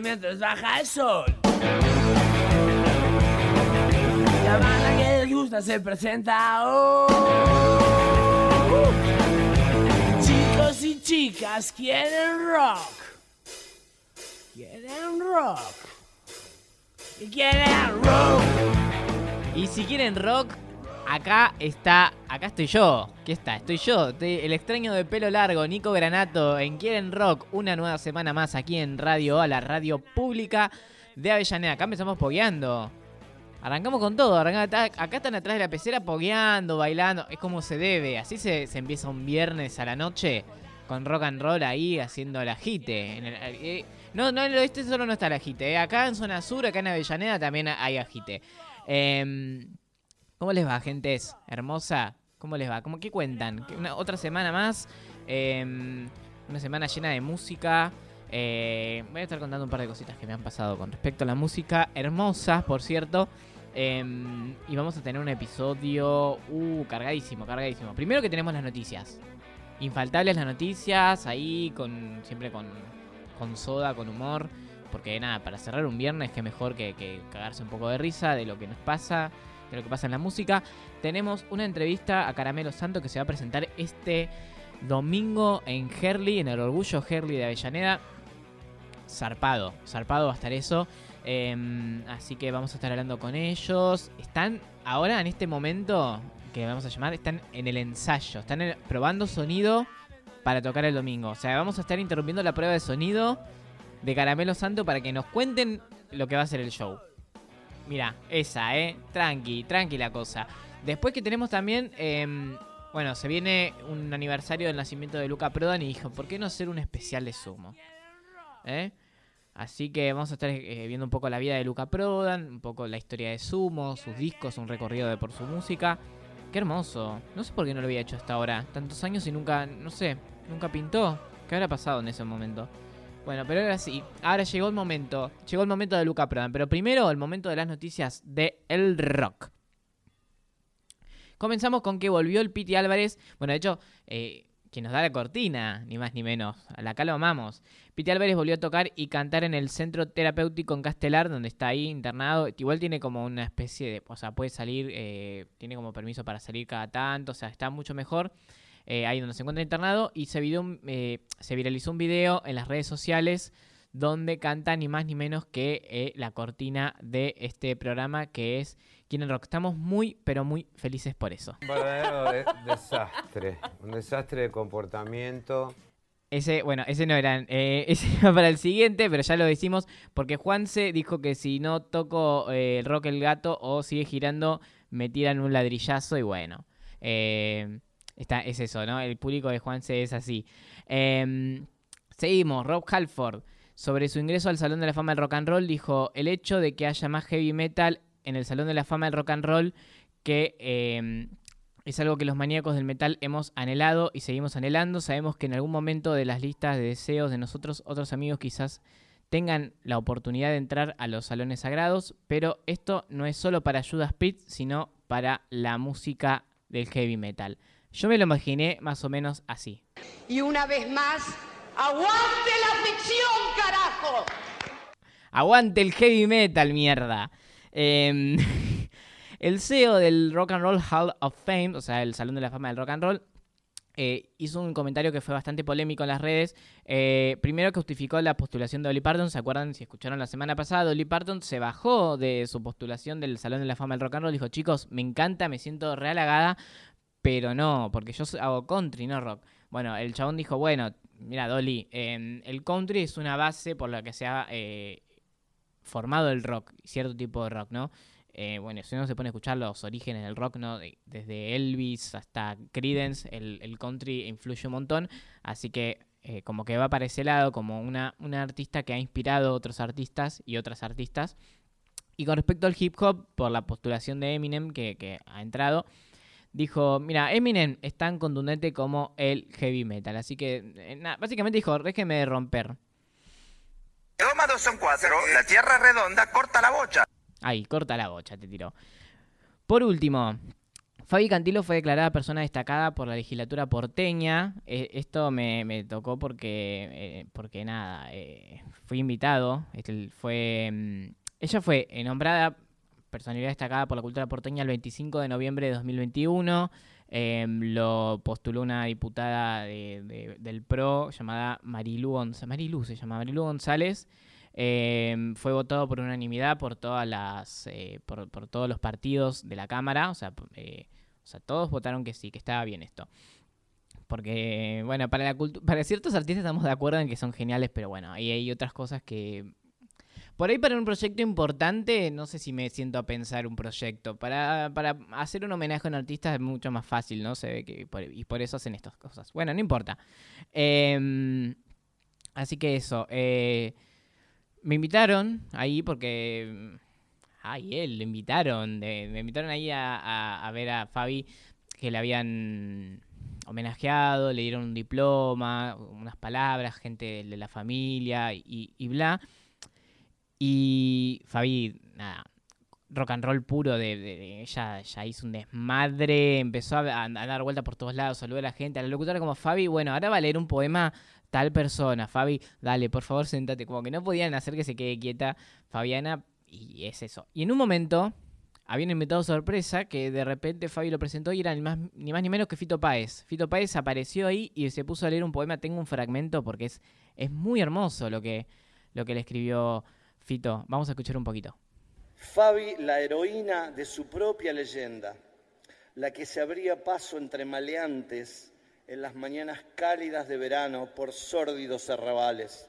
mientras baja el sol. La banda que les gusta se presenta hoy. Chicos y chicas quieren rock. Quieren rock. Y quieren rock. Y si quieren rock, acá está, acá estoy yo. ¿Qué está? Estoy yo, el extraño de pelo largo, Nico Granato, en Quieren Rock, una nueva semana más aquí en Radio A, la radio pública de Avellaneda. Acá empezamos pogueando. Arrancamos con todo, acá están atrás de la pecera pogueando, bailando, es como se debe, así se, se empieza un viernes a la noche con rock and roll ahí haciendo el el- eh, no, no, oeste solo no está el agite, eh. acá en zona sur, acá en Avellaneda también hay agite. Em, ¿Cómo les va, gentes? Hermosa. ¿Cómo les va? ¿Cómo, ¿Qué cuentan? ¿Qué- Una, otra semana más. em, una semana llena de música. Eh, voy a estar contando un par de cositas que me han pasado con respecto a la música. Hermosas, por cierto. Em, y vamos a tener un episodio uh, cargadísimo, cargadísimo. Primero que tenemos las noticias. Infaltables las noticias, ahí con siempre con, con soda, con humor. Porque nada, para cerrar un viernes, que mejor que cagarse un poco de risa de lo que nos pasa, de lo que pasa en la música. Tenemos una entrevista a Caramelo Santo que se va a presentar este domingo en Herley, en el Orgullo Herley de Avellaneda. Zarpado, zarpado va a estar eso. Em, así que vamos a estar hablando con ellos. Están ahora en este momento que vamos a llamar, están en el ensayo, están probando sonido para tocar el domingo. O sea, vamos a estar interrumpiendo la prueba de sonido de Caramelo Santo para que nos cuenten lo que va a ser el show. Mira, esa, ¿eh? Tranqui, tranqui la cosa. Después que tenemos también, em, bueno, se viene un aniversario del nacimiento de Luca Prodan y dijo, ¿por qué no hacer un especial de Sumo? ¿Eh? Así que vamos a estar eh, viendo un poco la vida de Luca Prodan, un poco la historia de Sumo, sus discos, un recorrido de por su música. Qué hermoso. No sé por qué no lo había hecho hasta ahora. Tantos años y nunca, no sé, nunca pintó. ¿Qué habrá pasado en ese momento? Bueno, pero ahora sí. Ahora llegó el momento. Llegó el momento de Luca Prodan. Pero primero el momento de las noticias de El Rock. Comenzamos con que volvió el Piti Álvarez. Bueno, de hecho, eh, quien nos da la cortina, ni más ni menos. Acá lo amamos. Piti Álvarez volvió a tocar y cantar en el centro terapéutico en Castelar, donde está ahí internado. Igual tiene como una especie de. O sea, puede salir. eh, tiene como permiso para salir cada tanto. O sea, está mucho mejor. Eh, ahí donde se encuentra internado. Y se, video eh, se viralizó un video en las redes sociales donde canta ni más ni menos que eh, la cortina de este programa que es Quieren Rock. Estamos muy, pero muy felices por eso. Un verdadero de- desastre, un desastre de comportamiento. Ese, bueno, ese no era, eh, ese era para el siguiente, pero ya lo decimos, porque Juanse dijo que si no toco eh, el rock el gato o sigue girando, me tiran un ladrillazo y bueno, eh, está, es eso, ¿no? El público de Juanse es así. Em, seguimos, Rob Halford, sobre su ingreso al Salón de la Fama del Rock and Roll, dijo, el hecho de que haya más heavy metal en el Salón de la Fama del Rock and Roll que... em, es algo que los maníacos del metal hemos anhelado y seguimos anhelando. Sabemos que en algún momento de las listas de deseos de nosotros, otros amigos quizás tengan la oportunidad de entrar a los salones sagrados, pero esto no es solo para Judas Priest, sino para la música del heavy metal. Yo me lo imaginé más o menos así. Y una vez más, aguante la ficción, carajo. Aguante el heavy metal, mierda. Em, el CEO del Rock and Roll Hall of Fame, o sea, el Salón de la Fama del Rock and Roll, eh, hizo un comentario que fue bastante polémico en las redes. Eh, primero que justificó la postulación de Dolly Parton. ¿Se acuerdan? Si escucharon la semana pasada, Dolly Parton se bajó de su postulación del Salón de la Fama del Rock and Roll. Dijo, chicos, me encanta, me siento realagada, pero no, porque yo hago country, no rock. Bueno, el chabón dijo, bueno, mira, Dolly, eh, el country es una base por la que se ha eh, formado el rock, cierto tipo de rock, ¿no? Eh, bueno, si uno se pone a escuchar los orígenes del rock, ¿no? Desde Elvis hasta Creedence, el, country influye un montón. Así que eh, como que va para ese lado, como una, una artista que ha inspirado a otros artistas y otras artistas. Y con respecto al hip hop, por la postulación de Eminem que ha entrado, dijo, mira, Eminem es tan contundente como el heavy metal. Así que, eh, nada, básicamente dijo, déjeme de romper. 2 más 2 son 4. La tierra redonda, corta la bocha. Ahí, corta la bocha, te tiró. Por último, Fabi Cantilo fue declarada persona destacada por la legislatura porteña. Eh, esto me, me tocó porque, eh, porque nada, eh, fui invitado. Este, fue, mm, ella fue nombrada personalidad destacada por la cultura porteña el 25 de noviembre de 2021. Em, lo postuló una diputada de- de- del PRO llamada Marilú González. Marilú se llama Marilú González. Em, fue votado por unanimidad por todas las eh, por, todos los partidos de la cámara o sea, eh, o sea todos votaron que sí que estaba bien esto porque bueno para la para ciertos artistas estamos de acuerdo en que son geniales pero bueno ahí hay otras cosas que por ahí para un proyecto importante no sé si me siento a pensar un proyecto para, para hacer un homenaje a un artista es mucho más fácil no se ve que por- y por eso hacen estas cosas bueno no importa Em, así que eso eh, me invitaron ahí porque. mm, Ay, él, lo invitaron. me invitaron ahí a, a- ver a Fabi que le habían homenajeado, le dieron un diploma, unas palabras, gente de, la familia y bla. Y Fabi, nada, rock and roll puro de, ella ya hizo un desmadre, empezó a, dar vuelta por todos lados, saludó a la gente, a la locutora como Fabi, bueno, ahora va a leer un poema tal persona, Fabi, dale, por favor, sentate, como que no podían hacer que se quede quieta Fabiana, y es eso. Y en un momento, había un invitado sorpresa que de repente Fabi lo presentó y era ni más, ni más ni menos que Fito Páez. Fito Páez apareció ahí y se puso a leer un poema, tengo un fragmento porque es, es muy hermoso lo que, lo que le escribió Fito. Vamos a escuchar un poquito. Fabi, la heroína de su propia leyenda, la que se abría paso entre maleantes en las mañanas cálidas de verano por sórdidos arrabales,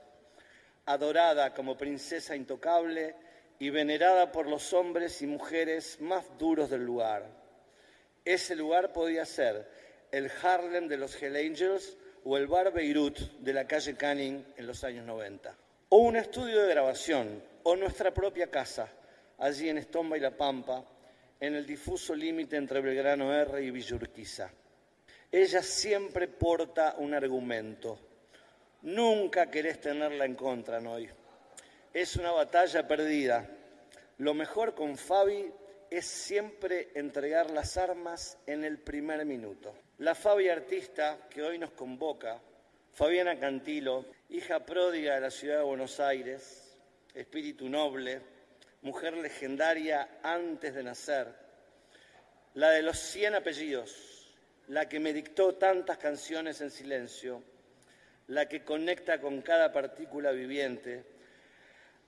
adorada como princesa intocable y venerada por los hombres y mujeres más duros del lugar. Ese lugar podía ser el Harlem de los Hell Angels o el bar Beirut de la calle Canning en los años 90. O un estudio de grabación, o nuestra propia casa, allí en Estomba y La Pampa, en el difuso límite entre Belgrano R y Villurquiza. Ella siempre porta un argumento. Nunca querés tenerla en contra, Noy. Es una batalla perdida. Lo mejor con Fabi es siempre entregar las armas en el primer minuto. La Fabi artista que hoy nos convoca, Fabiana Cantilo, hija pródiga de la ciudad de Buenos Aires, espíritu noble, mujer legendaria antes de nacer, la de los cien apellidos, la que me dictó tantas canciones en silencio, la que conecta con cada partícula viviente,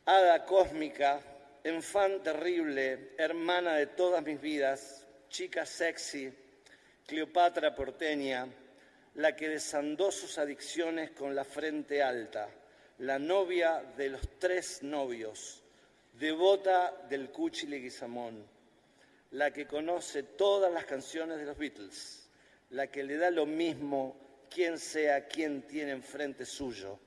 hada cósmica, enfant terrible, hermana de todas mis vidas, chica sexy, Cleopatra porteña, la que desandó sus adicciones con la frente alta, la novia de los tres novios, devota del Cuchi Leguizamón, la que conoce todas las canciones de los Beatles, la que le da lo mismo quien sea quien tiene enfrente suyo,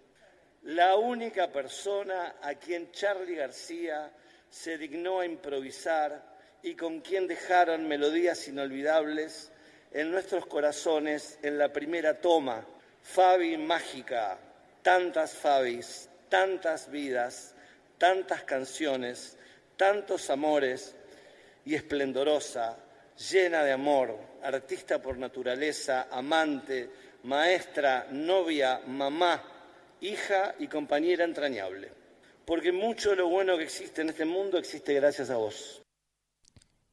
la única persona a quien Charlie García se dignó a improvisar y con quien dejaron melodías inolvidables en nuestros corazones en la primera toma. Fabi mágica, tantas Fabis, tantas vidas, tantas canciones, tantos amores y esplendorosa, llena de amor, artista por naturaleza, amante, maestra, novia, mamá, hija y compañera entrañable. Porque mucho de lo bueno que existe en este mundo existe gracias a vos.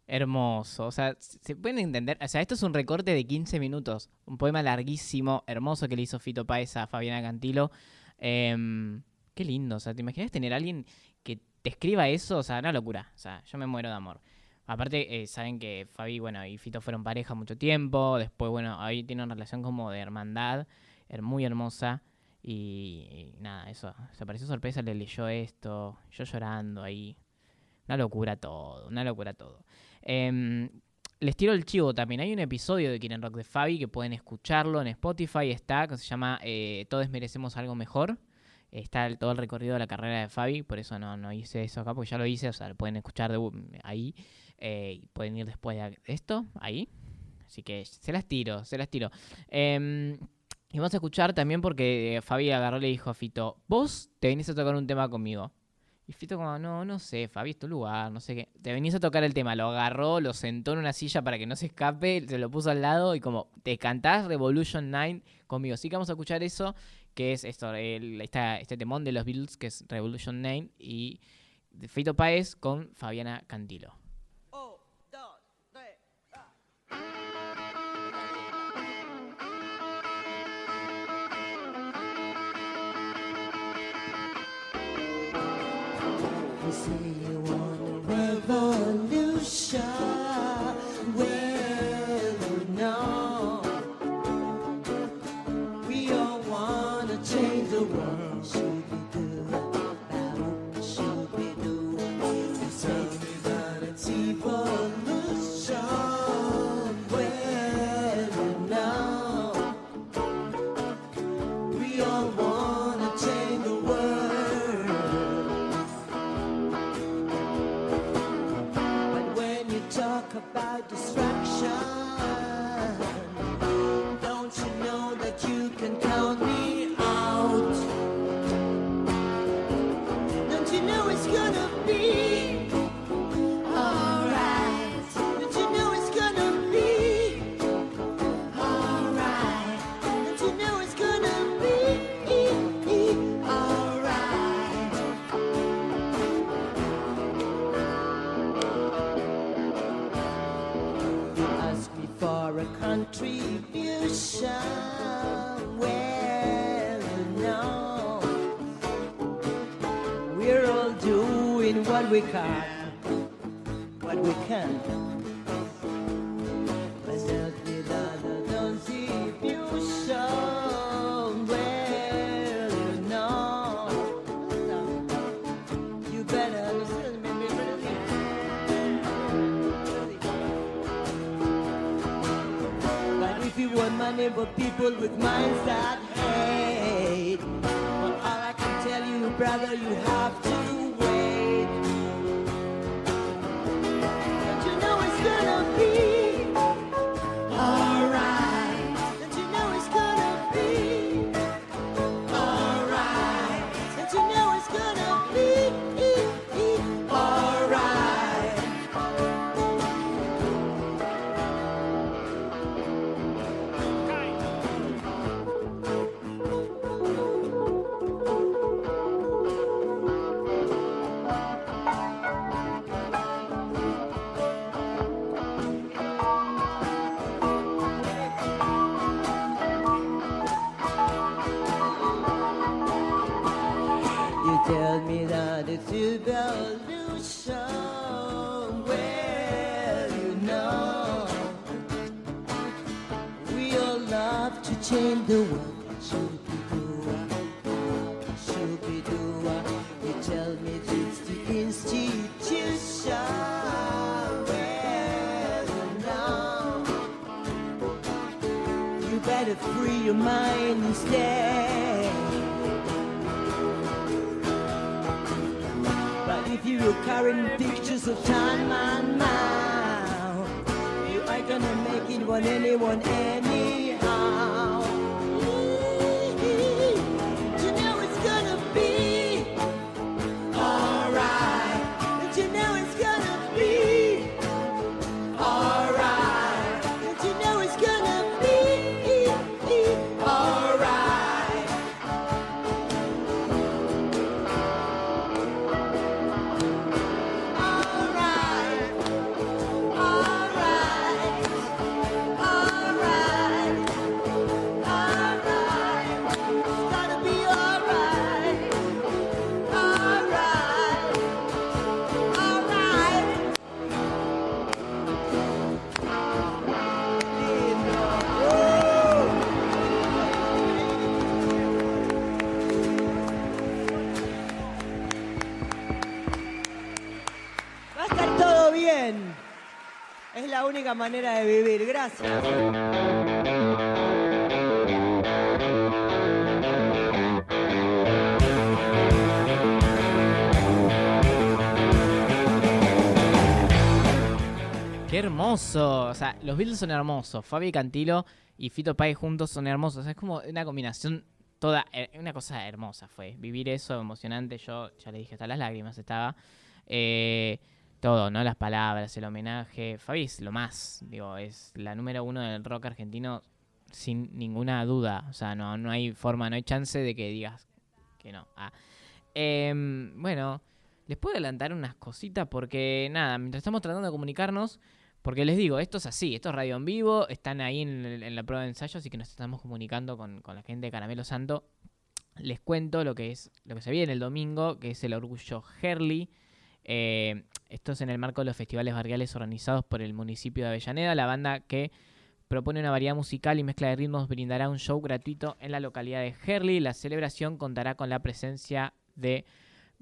Hermoso, o sea, se pueden entender, o sea, esto es un recorte de 15 minutos, un poema larguísimo, hermoso que le hizo Fito Páez a Fabiana Cantilo. Em, qué lindo, o sea, ¿te imaginas tener a alguien que te escriba eso? O sea, una locura, o sea, yo me muero de amor. Aparte, eh, saben que Fabi, bueno, y Fito fueron pareja mucho tiempo, después, bueno, ahí tiene una relación como de hermandad, her- muy hermosa, y, y nada, eso, se pareció sorpresa, le leyó esto, yo llorando ahí, una locura todo, una locura todo. Em, les tiro el chivo también. Hay un episodio de Quieren Rock de Fabi que pueden escucharlo en Spotify. Está, que se llama eh, Todos merecemos algo mejor. Está el- todo el recorrido de la carrera de Fabi. Por eso no, no hice eso acá, porque ya lo hice. O sea, lo pueden escuchar de- ahí. eh, pueden ir después de esto, ahí. Así que se las tiro, se las tiro. Em, y vamos a escuchar también porque Fabi agarró y le dijo a Fito, vos te venís a tocar un tema conmigo. Y Fito como, no, no sé, Fabi, es tu lugar, no sé qué. Te venís a tocar el tema, lo agarró, lo sentó en una silla para que no se escape, se lo puso al lado y como, te cantás Revolution 9 conmigo. Así que vamos a escuchar eso, que es esto, el- esta- este temón de los Beatles, que es Revolution 9, y de Fito Páez con Fabiana Cantilo. People with minds that hate, well, all I can tell you, brother, you have to time and now, you ain't gonna make it one anyone anyhow. Eh? Manera de vivir. Gracias. Qué hermoso. O sea, los Beatles son hermosos. Fabi Cantilo y Fito Pai juntos son hermosos. O sea, es como una combinación toda. eh, Una cosa hermosa fue. Vivir eso, emocionante. Yo ya le dije, hasta las lágrimas estaba. Eh, todo, ¿no? Las palabras, el homenaje. Fabi lo más. Digo, es la número uno del rock argentino sin ninguna duda. O sea, no, no hay forma, no hay chance de que digas que no. Ah. Em, bueno, les puedo adelantar unas cositas porque, nada, mientras estamos tratando de comunicarnos, porque les digo, esto es así, esto es radio en vivo, están ahí en la prueba de ensayo, así que nos estamos comunicando con, con la gente de Caramelo Santo. Les cuento lo que es lo que se viene el domingo, que es el Orgullo Herley. Eh, esto es en el marco de los festivales barriales organizados por el municipio de Avellaneda. La banda que propone una variedad musical y mezcla de ritmos brindará un show gratuito en la localidad de Herley. La celebración contará con la presencia de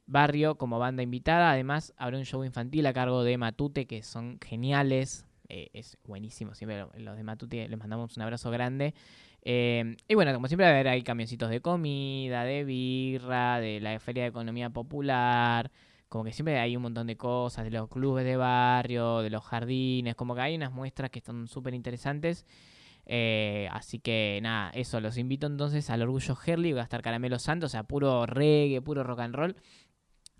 Barrio como banda invitada. Además, habrá un show infantil a cargo de Matute, que son geniales. Eh, es buenísimo. Siempre lo- los de Matute les mandamos un abrazo grande. Eh, y bueno, como siempre, a haber ahí camioncitos de comida, de birra, de la Feria de Economía Popular. Como que siempre hay un montón de cosas, de los clubes de barrio, de los jardines. Como que hay unas muestras que están súper interesantes. Eh, así que nada, eso, los invito entonces al Orgullo Herley, va a estar Caramelo Santos, o sea, puro reggae, puro rock and roll.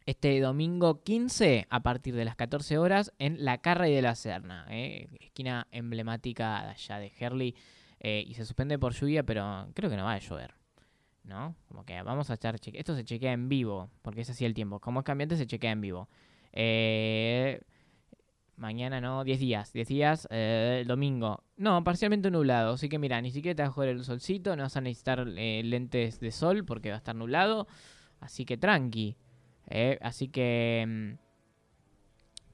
Este domingo 15 a partir de las 14 horas en La Carra y de la Serna, eh, esquina emblemática de allá de Herley. eh, y se suspende por lluvia, pero creo que no va a llover. ¿No? Como que vamos a estar cheque- Esto se chequea en vivo, porque es así el tiempo. Como es cambiante, se chequea en vivo. Eh, Mañana no, 10 días. 10 días, eh, el domingo. No, parcialmente nublado. Así que mira, ni siquiera te va a joder el solcito. No vas a necesitar eh, lentes de sol porque va a estar nublado. Así que tranqui. así que. mm,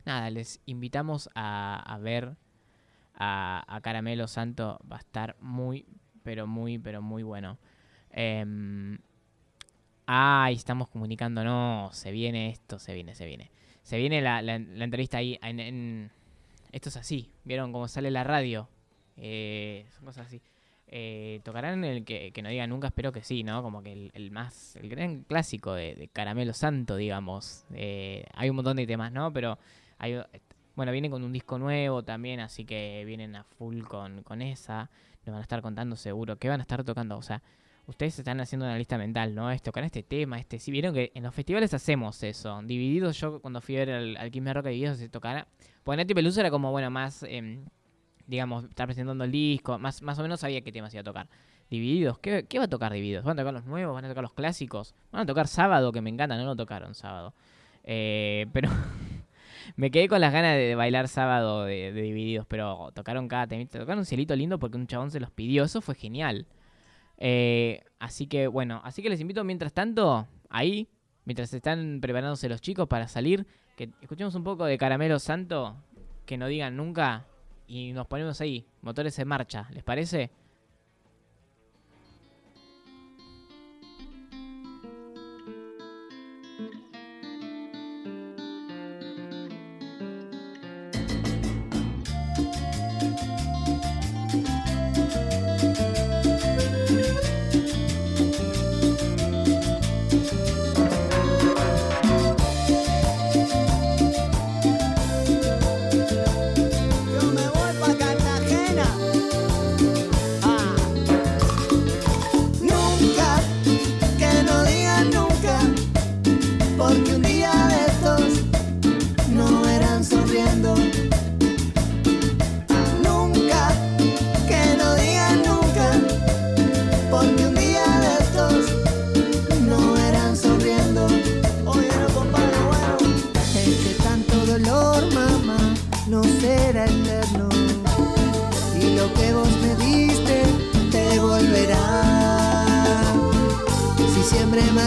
Nada, les invitamos a, a ver a, a Caramelo Santo. Va a estar muy, pero muy, pero muy bueno. Em, Ay, estamos comunicándonos. Se viene esto, se viene, se viene. Se viene la, la- entrevista ahí Esto es así. ¿Vieron cómo sale la radio? Eh, son cosas así. Eh, ¿Tocarán el que, que no diga nunca? Espero que sí, ¿no? Como que el, el más... El gran clásico de, Caramelo Santo, digamos. Eh, hay un montón de temas, ¿no? Pero hay... Bueno, viene con un disco nuevo también, así que vienen a full con, con esa. Nos van a estar contando seguro. ¿Qué van a estar tocando? O sea, ustedes están haciendo una lista mental, ¿no? Es tocar este tema, este. Si vieron que en los festivales hacemos eso. Divididos, yo cuando fui a ver al, al Quilmes Rock Divididos se tocara. Nati Peluso era como, bueno, más. em, digamos, estar presentando el disco. Más, más o menos sabía qué temas iba a tocar. Divididos, ¿qué, va a tocar Divididos? ¿Van a tocar los nuevos? ¿Van a tocar los clásicos? ¿Van a tocar sábado? Que me encanta, no lo tocaron sábado. Eh, pero. Me quedé con las ganas de bailar sábado de, de Divididos, pero tocaron cada temita. Tocaron un cielito lindo porque un chabón se los pidió. Eso fue genial. Eh, así que bueno, así que les invito mientras tanto, ahí, mientras están preparándose los chicos para salir, que escuchemos un poco de Caramelo Santo, que no digan nunca, y nos ponemos ahí, motores en marcha, ¿les parece?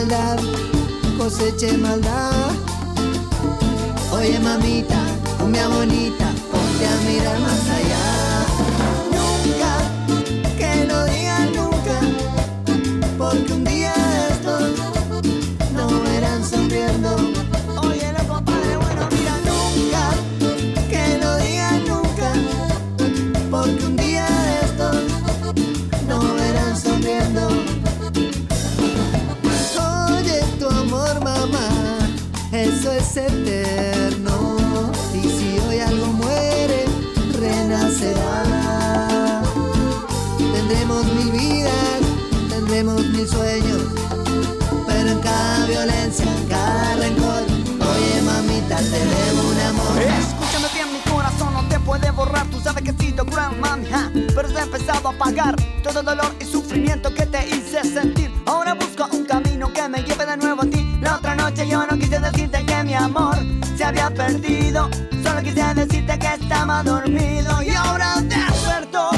Maldad, coseche maldad. Oye, mamita, cumbia bonita, ponte a mirar más allá. Ha empezado a apagar todo el dolor y sufrimiento que te hice sentir. Ahora busco un camino que me lleve de nuevo a ti. La otra noche yo no quise decirte que mi amor se había perdido. Solo quise decirte que estaba dormido y ahora despertó.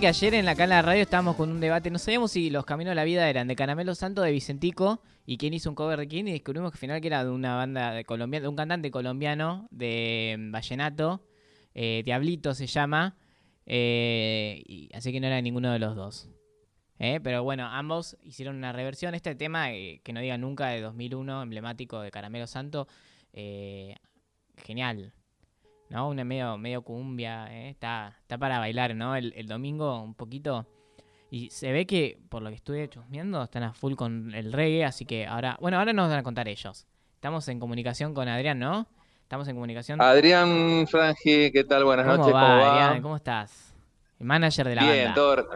Que ayer en la cala de radio estábamos con un debate, no sabíamos si los caminos de la vida eran de Caramelo Santo, de Vicentico, y quién hizo un cover de quién, y descubrimos que al final que era de una banda de colombiana, de un cantante colombiano de mm, Vallenato, eh, Diablito se llama, eh, y, así que no era ninguno de los dos. Eh, Pero bueno, ambos hicieron una reversión. Este tema, eh, que no diga nunca, de 2001, emblemático de Caramelo Santo, genial. ¿No? Una medio, medio cumbia, ¿eh? está, está para bailar, ¿no? El, el domingo un poquito. Y se ve que, por lo que estuve chusmeando, están a full con el reggae, así que ahora, bueno, ahora nos van a contar ellos. Estamos en comunicación con Adrián, ¿no? Estamos en comunicación. Adrián Frangi, ¿qué tal? Buenas ¿Cómo noches, va, ¿cómo va? Adrián? ¿Cómo estás? El manager de la Bien, banda. todo-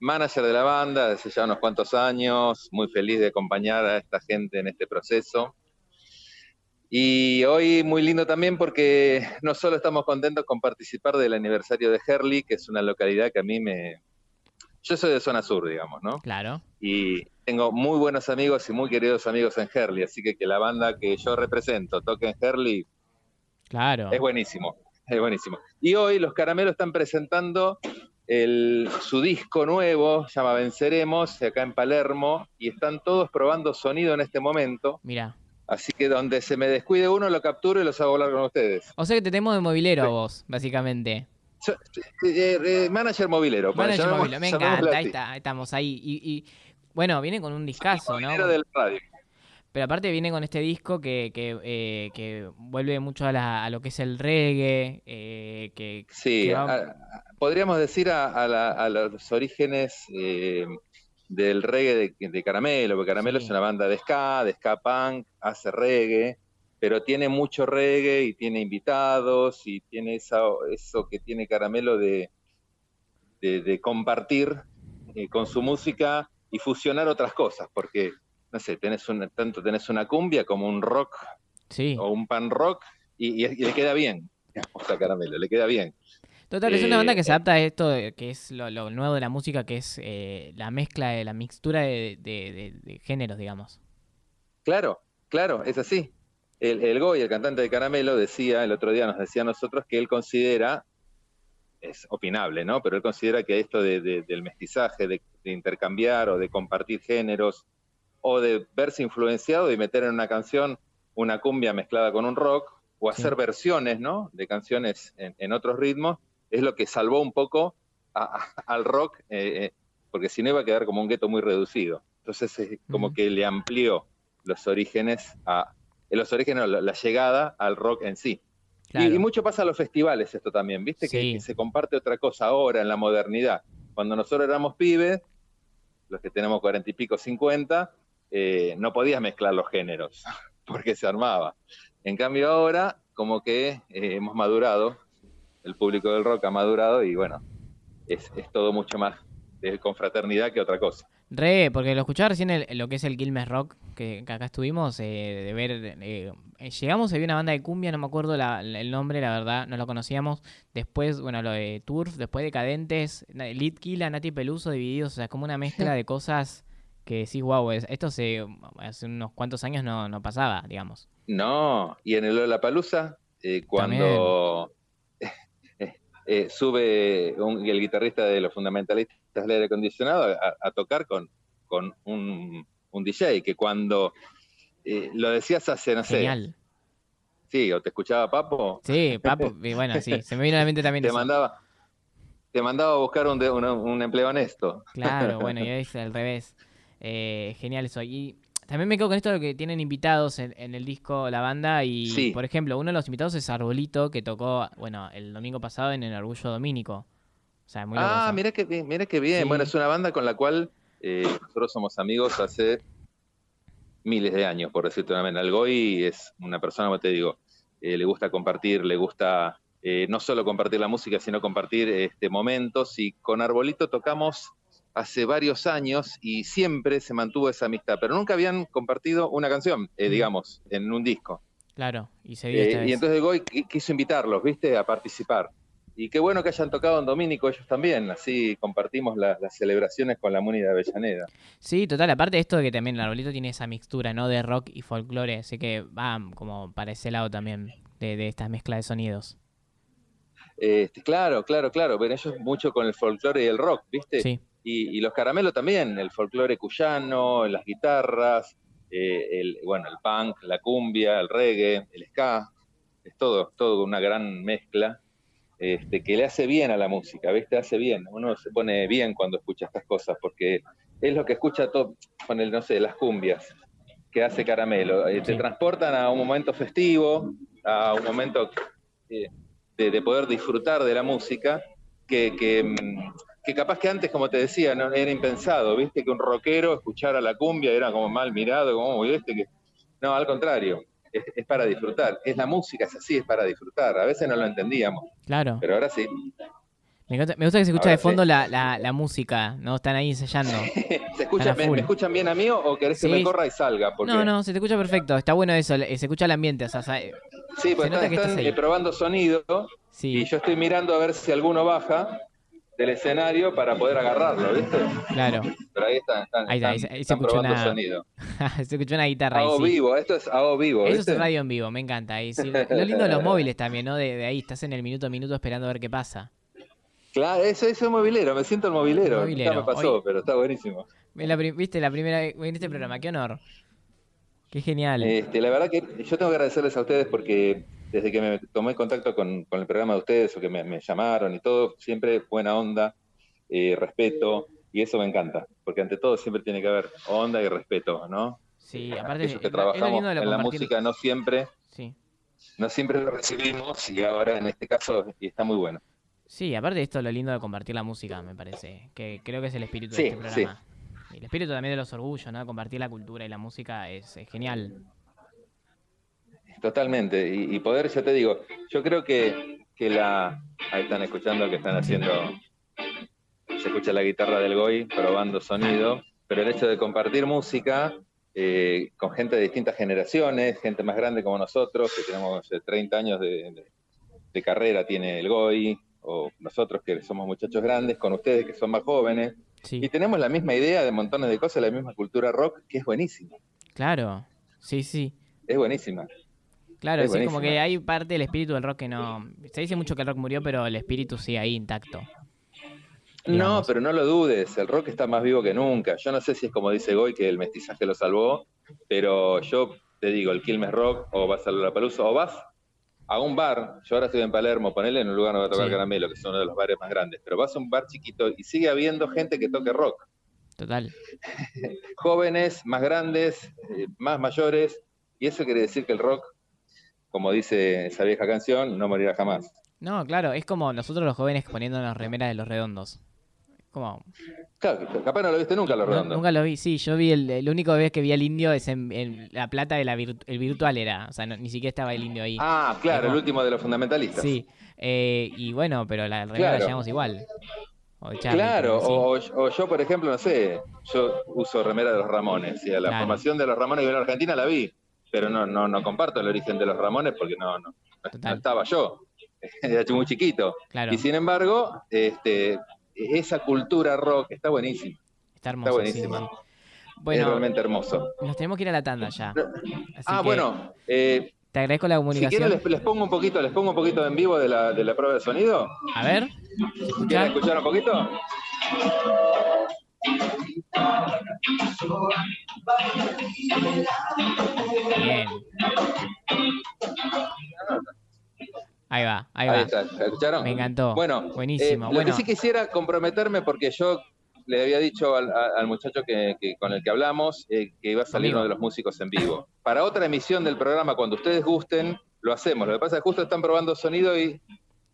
manager de la banda desde ya unos cuantos años, muy feliz de acompañar a esta gente en este proceso. Y hoy muy lindo también porque no solo estamos contentos con participar del aniversario de Herley, que es una localidad que a mí me... Yo soy de zona sur, digamos, ¿no? Claro. Y tengo muy buenos amigos y muy queridos amigos en Herley, así que que la banda que yo represento toque en Herley Claro. es buenísimo, es buenísimo. Y hoy los Caramelos están presentando el- su disco nuevo, se llama Venceremos, acá en Palermo, y están todos probando sonido en este momento. Mira. Así que donde se me descuide uno, lo capturo y los hago hablar con ustedes. O sea que te tenemos de movilero a Sí. vos, básicamente. Yo- eh, eh, manager movilero. Manager movilero, me encanta, ahí, está, estamos ahí. Y, y, bueno, viene con un discazo, ¿no? Radio. Pero aparte viene con este disco que, que, eh, que vuelve mucho a, la- a lo que es el reggae, eh, que, Sí, que va- a- a- podríamos decir a, a la- a los orígenes eh, del reggae de, de Caramelo, porque Caramelo Sí. es una banda de ska, de ska punk, hace reggae, pero tiene mucho reggae y tiene invitados y tiene esa, eso que tiene Caramelo de, de, de compartir eh, con su música y fusionar otras cosas, porque, no sé, tenés una, tanto tenés una cumbia como un rock sí. o un pan rock y, y- y le queda bien. digamos, a Caramelo, le queda bien. Total, es una banda que se eh, adapta a esto, de- que es lo, lo nuevo de la música, que es eh, la mezcla, de la mixtura de, de- de- de géneros, digamos. Claro, claro, es así. El, el Goy, el cantante de Caramelo, decía, el otro día nos decía a nosotros que él considera, es opinable, ¿no? Pero él considera que esto de- de- del mestizaje, de, intercambiar o de compartir géneros, o de verse influenciado y meter en una canción una cumbia mezclada con un rock, o Sí. hacer versiones, ¿no? De canciones en, en otros ritmos, es lo que salvó un poco a- a- al rock, eh, eh, porque si no iba a quedar como un gueto muy reducido. Entonces, es como que le amplió los orígenes a eh, los orígenes, la, la llegada al rock en sí. Y- Claro. Y, mucho pasa a los festivales esto también, ¿viste? Que- se comparte otra cosa ahora en la modernidad. Cuando nosotros éramos pibes, los que tenemos cuarenta y pico, cincuenta, eh, no podías mezclar los géneros, porque se armaba. En cambio ahora, como que eh, hemos madurado, el público del rock ha madurado y bueno, es, es todo mucho más de confraternidad que otra cosa. Re, porque lo escuchaba recién el- lo que es el Quilmes Rock, que, que acá estuvimos, eh, de ver... eh, llegamos, había una banda de cumbia, no me acuerdo la- la- el nombre, la verdad, no lo conocíamos. Después, bueno, lo de Turf, después Decadentes, Litkila, Nati Peluso, Divididos, o sea, como una mezcla de cosas que decís, wow, esto se, hace unos cuantos años no, no pasaba, digamos. No, y en el Lollapalooza, eh, cuando eh, sube un- el guitarrista de los fundamentalistas del aire acondicionado a, a tocar con, con un, un DJ que cuando eh, lo decías hace, no sé, Genial. sí, o te escuchaba Papo, Sí, papo, y bueno, sí, se me vino a la mente también te eso. mandaba, te mandaba a buscar un, un- empleo honesto. Claro, bueno, y es al revés. Eh, genial eso. Y también me quedo con esto de que tienen invitados en, en el disco la banda y, Sí. por ejemplo, uno de los invitados es Arbolito, que tocó, bueno, el domingo pasado en el Orgullo Domínico. O sea, muy loco Ah, mira que bien, mira que bien. Sí. Bueno, es una banda con la cual eh, nosotros somos amigos hace miles de años, por decirte una manera. El Goy es una persona, como te digo, eh, le gusta compartir, le gusta eh, no solo compartir la música, sino compartir este, momentos. Y con Arbolito tocamos hace varios años y siempre se mantuvo esa amistad, pero nunca habían compartido una canción, eh, digamos, en un disco. Claro, y se dio esta Eh, vez. y entonces Goy qui- quiso invitarlos, ¿viste? A participar. Y qué bueno que hayan tocado en Domínico ellos también, así compartimos la- las celebraciones con la Muni de Avellaneda. Sí, total, aparte de esto de que también el Arbolito tiene esa mixtura, ¿no? De rock y folclore, así que va como para ese lado también, de, de esta mezcla de sonidos. Este, claro, claro, claro, pero ellos mucho con el folclore y el rock, ¿viste? Sí, Y, y los caramelos también, el folclore cuyano, las guitarras, eh, el, bueno, el punk, la cumbia, el reggae, el ska, es todo, todo una gran mezcla este, que le hace bien a la música, ¿viste? Hace bien, uno se pone bien cuando escucha estas cosas, porque es lo que escucha todo, con el, no sé, las cumbias, que hace caramelo, eh, te transportan a un momento festivo, a un momento eh, de, de poder disfrutar de la música, que, que, mm, que capaz que antes, como te decía, no era impensado, viste que un rockero escuchara la cumbia era como mal mirado, como que no, al contrario, es, es para disfrutar, es la música, es así, es para disfrutar, a veces no lo entendíamos, claro. pero ahora sí. Me, encanta- me gusta que se escucha Ahora de sí. fondo la, la, la música, ¿no? Están ahí ensayando. ¿Se escucha, me, escuchan bien a mí o- querés que me corra y salga? Porque, No, no, se te escucha perfecto. Está bueno eso, se escucha el ambiente. O sea, sa- Sí, pues se nota están, que eh, probando sonido sí, y yo estoy mirando a ver si alguno baja del escenario para poder agarrarlo, ¿viste? claro. Pero ahí están, están, Ahí está, ahí están- se- ahí se están escuchó una- sonido. se escuchó una guitarra ahí, sí. vivo, esto es hago vivo, Eso es radio en vivo, me encanta. Sí, lo lindo de los móviles también, ¿no? De, de ahí, estás en el minuto a minuto esperando a ver qué pasa. Claro, eso, eso es movilero, me siento el movilero. Movilero, me pasó, hoy- pero está buenísimo. La ¿Viste? La primera vez en este programa, qué honor. Qué genial. Este, la verdad que yo tengo que agradecerles a ustedes porque desde que me tomé contacto con, con el programa de ustedes o que me, me llamaron y todo, siempre buena onda, eh, respeto, y eso me encanta, porque ante todo siempre tiene que haber onda y respeto, ¿no? sí, aparte Aquellos que es es trabajamos lindo de lo en la música no siempre, Sí. no siempre lo recibimos y ahora en este caso y está muy bueno. Sí, aparte de esto, lo lindo de compartir la música, me parece. Que creo que es el espíritu Sí, de este programa. Y el espíritu también de los orgullos, ¿no? Compartir la cultura y la música es, es genial. Totalmente, y, y poder, yo te digo, yo creo que, que la... Ahí están escuchando que están haciendo... Se escucha la guitarra del Goy probando sonido, pero el hecho de compartir música eh, con gente de distintas generaciones, gente más grande como nosotros, que tenemos eh, 30 años de, de- de carrera, tiene el Goy, o nosotros que somos muchachos grandes, con ustedes que son más jóvenes, Sí, y tenemos la misma idea de montones de cosas, la misma cultura rock, que es buenísima, claro. Sí, sí. es buenísima. Claro, Es sí, como que hay parte del espíritu del rock que no... Se dice mucho que el rock murió, pero el espíritu sigue ahí intacto. No, pero no lo dudes, el rock está más vivo que nunca. Yo no sé si es como dice Goy que el mestizaje lo salvó, pero yo te digo, el Quilmes Rock, o vas a la Palusa, o vas a un bar, yo ahora estoy en Palermo, ponele en un lugar donde va a tocar Sí. caramelo, que es uno de los bares más grandes, pero vas a un bar chiquito y sigue habiendo gente que toque rock. Total. Jóvenes, más grandes, eh, más mayores, y eso quiere decir que el rock, como dice esa vieja canción, no morirá jamás. No, claro, es como nosotros los jóvenes poniéndonos remeras de los redondos. Como... Claro, capaz no lo viste nunca, los No, redondos. nunca lo vi, sí, yo vi el, el único vez que vi al indio es en, en La Plata de la el virtual era, o sea, no- ni siquiera estaba el indio ahí. Ah, claro, el último de los fundamentalistas. Sí, eh, y bueno, pero la remera la llevamos igual. O de Charlie, Claro, que o, o yo, por ejemplo, no sé, yo uso remera de los Ramones, y a la Claro. formación de los Ramones en Argentina la vi, pero no, no, no comparto el origen de los Ramones porque no, no, no estaba yo, era muy chiquito. Claro, Y sin embargo, este, esa cultura rock está buenísima, está hermoso. sí, buenísima. sí. es Bueno, realmente hermoso. nos tenemos que ir a la tanda ya. Así ah, que- bueno, eh, Te agradezco la Si comunicación. quieren les, les pongo un poquito, les pongo un poquito en vivo de la, de la prueba de sonido. A ver. ¿se escucha? ¿Quieren escuchar un poquito? Bien. Ahí va, ahí, Ahí va. está, ¿escucharon? Me encantó. Bueno, Buenísimo. eh, lo bueno, que sí quisiera comprometerme porque yo le había dicho al, muchacho que, que- con el que hablamos eh, que iba a salir Amigo. uno de los músicos en vivo. Para otra emisión del programa, cuando ustedes gusten, lo hacemos. Lo que pasa es que justo están probando sonido y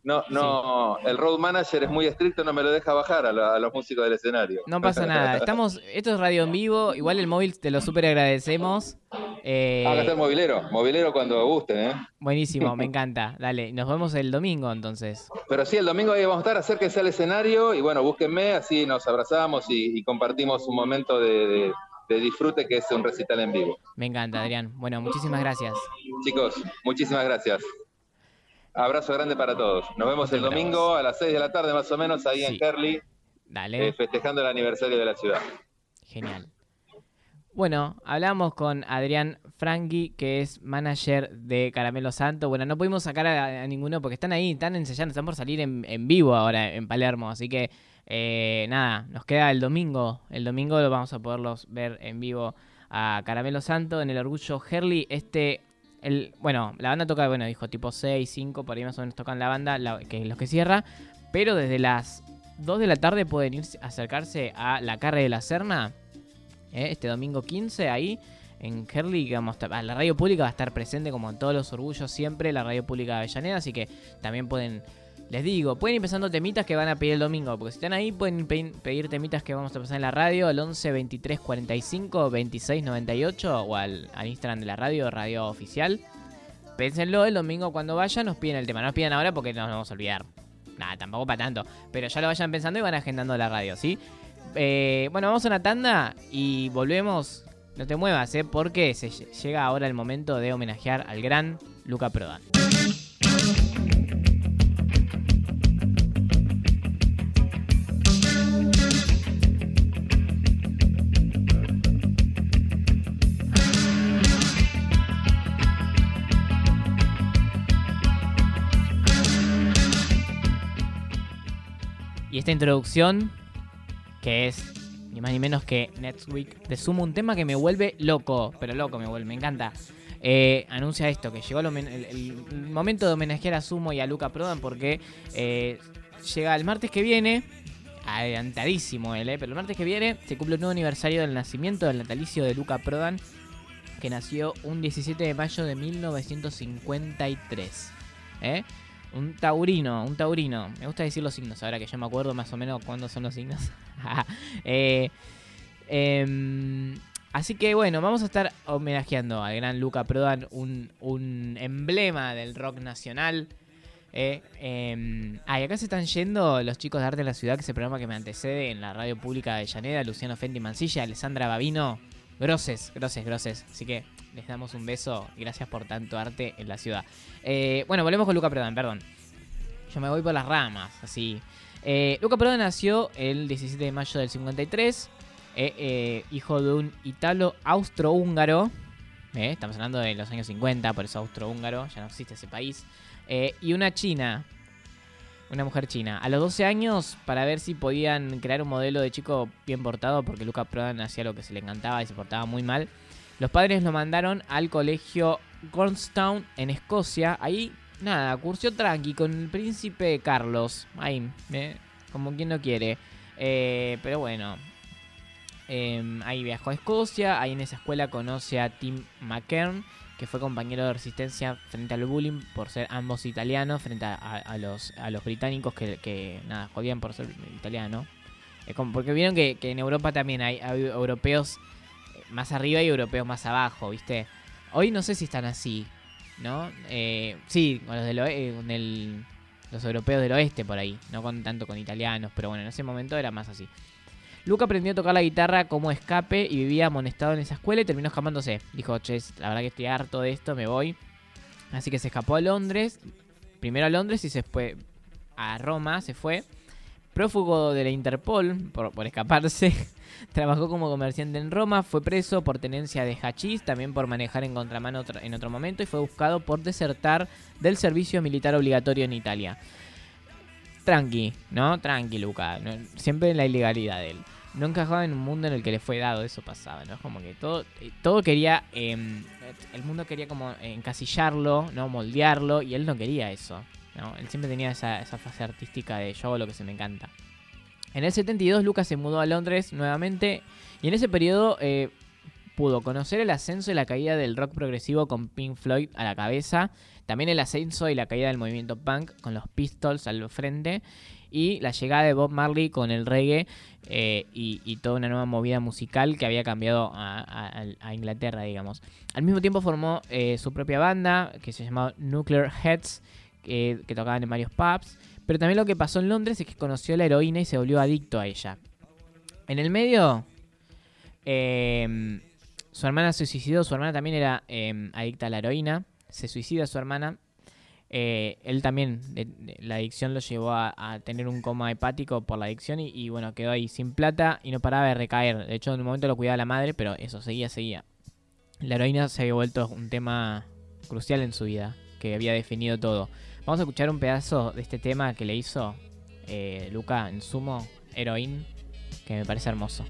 no, no, el road manager es muy estricto, no me lo deja bajar a, la- a los músicos del escenario. no pasa nada. Estamos, esto es radio en vivo. Igual el móvil te lo súper agradecemos. Eh, Ah, acá está el movilero, movilero cuando gusten, ¿eh? buenísimo, me encanta. Dale, nos vemos el domingo entonces. Pero sí, el domingo ahí vamos a estar, acérquense al escenario y bueno, búsquenme, así nos abrazamos y, y compartimos un momento de, de- de disfrute que es un recital en vivo. Me encanta, Adrián. Bueno, muchísimas gracias. Chicos, muchísimas gracias. Abrazo grande para todos. Nos vemos el domingo a las 6 de la tarde más o menos ahí Sí. en Herley, Dale. eh, festejando el aniversario de la ciudad. Genial. Bueno, hablamos con Adrián Franqui, que es manager de Caramelo Santo. Bueno, no pudimos sacar a, a ninguno porque están ahí, están ensayando, están por salir en, en vivo ahora en Palermo. Así que, eh, nada, nos queda el domingo. El domingo lo vamos a poderlos ver en vivo a Caramelo Santo en el Orgullo Herley. Este, bueno, la banda toca, bueno, dijo tipo 6, 5, por ahí más o menos tocan la banda, la- que los que cierra. Pero desde las 2 de la tarde pueden ir acercarse a la Carre de la Serna. ¿eh? este domingo 15 ahí en Herley, que ah, la radio pública va a estar presente como en todos los orgullos siempre, la radio pública de Avellaneda, así que también pueden, les digo, pueden ir pensando temitas que van a pedir el domingo, porque si están ahí pueden pe- pedir temitas que vamos a pasar en la radio al 11 23 45 26 98 o al, al Instagram de la radio, radio oficial. Pénsenlo el domingo cuando vayan, nos piden el tema, no nos pidan ahora porque nos vamos a olvidar. Nada, tampoco para tanto, pero ya lo vayan pensando y van agendando la radio, ¿sí? Eh, bueno, vamos a una tanda y volvemos. No te muevas, ¿eh? Porque se lle- llega ahora el momento de homenajear al gran Luca Prodan. Introducción, que es ni más ni menos que Next Week de Sumo, un tema que me vuelve loco, pero loco me vuelve, me encanta. Eh, anuncia esto, que llegó el, momento de homenajear a Sumo y a Luca Prodan porque eh, llega el martes que viene, adelantadísimo él, eh, pero el martes que viene se cumple un nuevo aniversario del nacimiento del natalicio de Luca Prodan, que nació un 17 de mayo de 1953. ¿eh? Un taurino, un taurino. Me gusta decir los signos, ahora que yo me acuerdo más o menos cuándo son los signos. Eh, em, así que bueno, vamos a estar homenajeando al gran Luca Prodan, un, emblema del rock nacional. Eh, em, ah, y acá se están yendo los chicos de Arte en la Ciudad, que es el programa que me antecede en la radio pública de Llaneda, Luciano Fenti Mancilla, Alessandra Babino. Groses, groses, groses. Así que les damos un beso y gracias por tanto arte en la ciudad. Eh, bueno, volvemos con Luca Prodan, perdón. Yo me voy por las ramas, así. Eh, Luca Prodan nació el 17 de mayo del 53, eh, eh, hijo de un italo austrohúngaro. estamos hablando de los años 50, por eso austrohúngaro, ya no existe ese país. y una china, una mujer china. A los 12 años, para ver si podían crear un modelo de chico bien portado, porque Luca Prodan hacía lo que se le encantaba y se portaba muy mal, los padres lo mandaron al colegio Gormstown en Escocia. Ahí, nada, cursió tranqui con el príncipe Carlos. Ahí, eh, como quien no quiere. Eh, pero bueno, eh, ahí viajó a Escocia. Ahí en esa escuela conoce a Tim McKern, que fue compañero de resistencia frente al bullying por ser ambos italianos, frente a, los, a los británicos que, que, nada, jodían por ser italiano. Es como- porque vieron que, que en Europa también hay, europeos eh, más arriba y europeos más abajo, ¿viste? Hoy no sé si están así, ¿no? Eh, sí, con los, del oe- con el- los europeos del oeste por ahí, no con tanto con italianos, pero bueno, en ese momento era más así. Luca aprendió a tocar la guitarra como escape y vivía amonestado en esa escuela y terminó escapándose. Dijo, che, la verdad que estoy harto de esto, me voy. Así que se escapó a Londres, primero a Londres y fue a Roma, se fue. Prófugo de la Interpol por, escaparse, trabajó como comerciante en Roma, fue preso por tenencia de hachís, también por manejar en contramano en otro momento y fue buscado por desertar del servicio militar obligatorio en Italia. Tranqui, ¿no? Tranqui, Luca. siempre en la ilegalidad de él. No encajaba en un mundo en el que le fue dado, eso pasaba, ¿no? Como que todo, eh, todo quería, eh, el mundo quería como encasillarlo, ¿no? Moldearlo, y él no quería eso, Él siempre tenía esa, fase artística de yo hago lo que se me encanta. En el 72 Lucas se mudó a Londres nuevamente y en ese periodo eh, pudo conocer el ascenso y la caída del rock progresivo con Pink Floyd a la cabeza, también el ascenso y la caída del movimiento punk con los Pistols al frente y la llegada de Bob Marley con el reggae eh, y, toda una nueva movida musical que había cambiado a Inglaterra, digamos. Al mismo tiempo formó eh, su propia banda que se llamaba Nuclear Heads, que, tocaban en varios pubs. Pero también lo que pasó en Londres es que conoció la heroína y se volvió adicto a ella. En el medio, eh, su hermana se suicidó. Su hermana también era eh, adicta a la heroína. Se suicida su hermana. Eh, él también, de- la adicción lo llevó a, a tener un coma hepático por la adicción y, y, bueno, quedó ahí sin plata y no paraba de recaer. De hecho, en un momento lo cuidaba la madre, pero eso, seguía, seguía. La heroína se había vuelto un tema crucial en su vida, que había definido todo. Vamos a escuchar un pedazo de este tema que le hizo eh, Luca en sumo, Heroin, que me parece hermoso.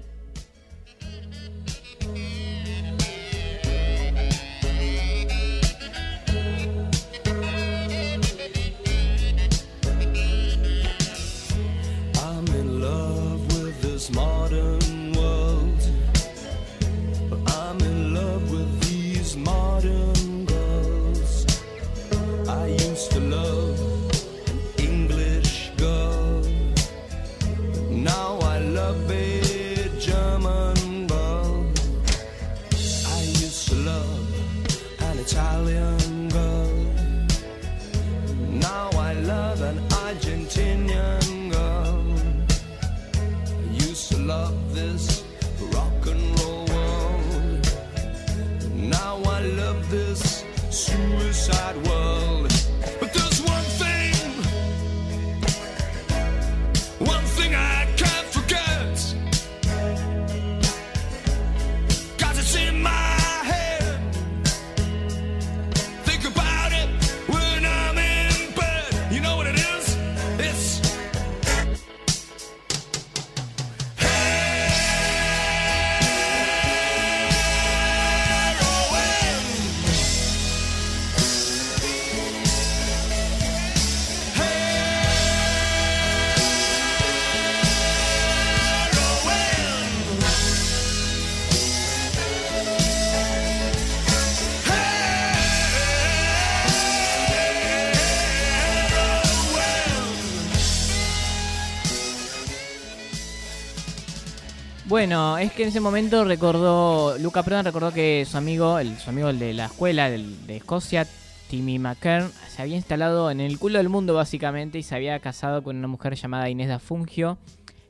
Es que en ese momento recordó, Luca Prodan recordó que su amigo, el, su amigo de la escuela el de Escocia, Timmy McKern, se había instalado en el culo del mundo básicamente y se había casado con una mujer llamada Inés da Fungio.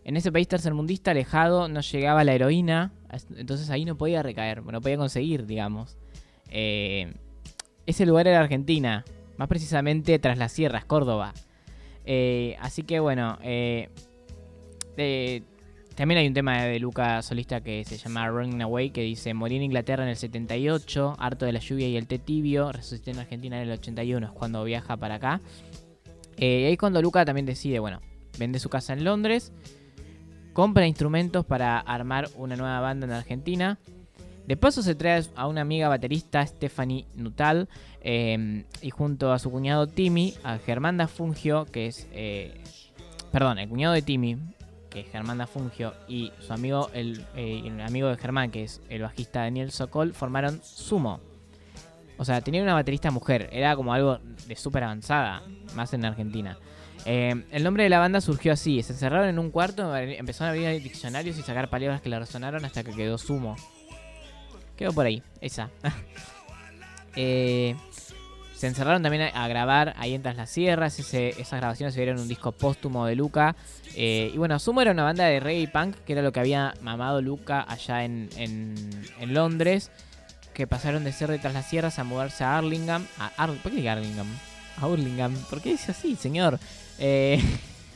En ese país tercermundista alejado no llegaba la heroína, entonces ahí no podía recaer, no podía conseguir, digamos. Eh, ese lugar era Argentina, más precisamente tras las sierras, Córdoba. Eh, así que bueno, eh, eh, también hay un tema de Luca solista que se llama Running Away que dice morí en Inglaterra en el 78, harto de la lluvia y el té tibio, resucité en Argentina en el 81, es cuando viaja para acá. Eh, y ahí es cuando Luca también decide, bueno, vende su casa en Londres, compra instrumentos para armar una nueva banda en Argentina. De paso se trae a una amiga baterista, Stephanie Nutal, eh, y junto a su cuñado Timmy, a Germán Fungio, que es... eh, perdón, el cuñado de Timmy, que es Germán da Fungio, y su amigo, el, eh, el amigo de Germán, que es el bajista Daniel Sokol, formaron Sumo. O sea, tenían una baterista mujer, era como algo de súper avanzada, más en Argentina. Eh, el nombre de la banda surgió así, se encerraron en un cuarto, empezaron a abrir diccionarios y sacar palabras que le resonaron hasta que quedó Sumo. Quedó por ahí, esa. Eh, se encerraron también a, grabar ahí en Tras las Sierras. esas grabaciones se vieron en un disco póstumo de Luca. Eh, y bueno, Sumo era una banda de reggae punk, que era lo que había mamado Luca allá en, Londres. Que pasaron de ser de Tras las Sierras a mudarse a Arlingham. A Ar- ¿Por qué digo Arlingham? A Hurlingham. ¿Por qué dice así, señor? Eh,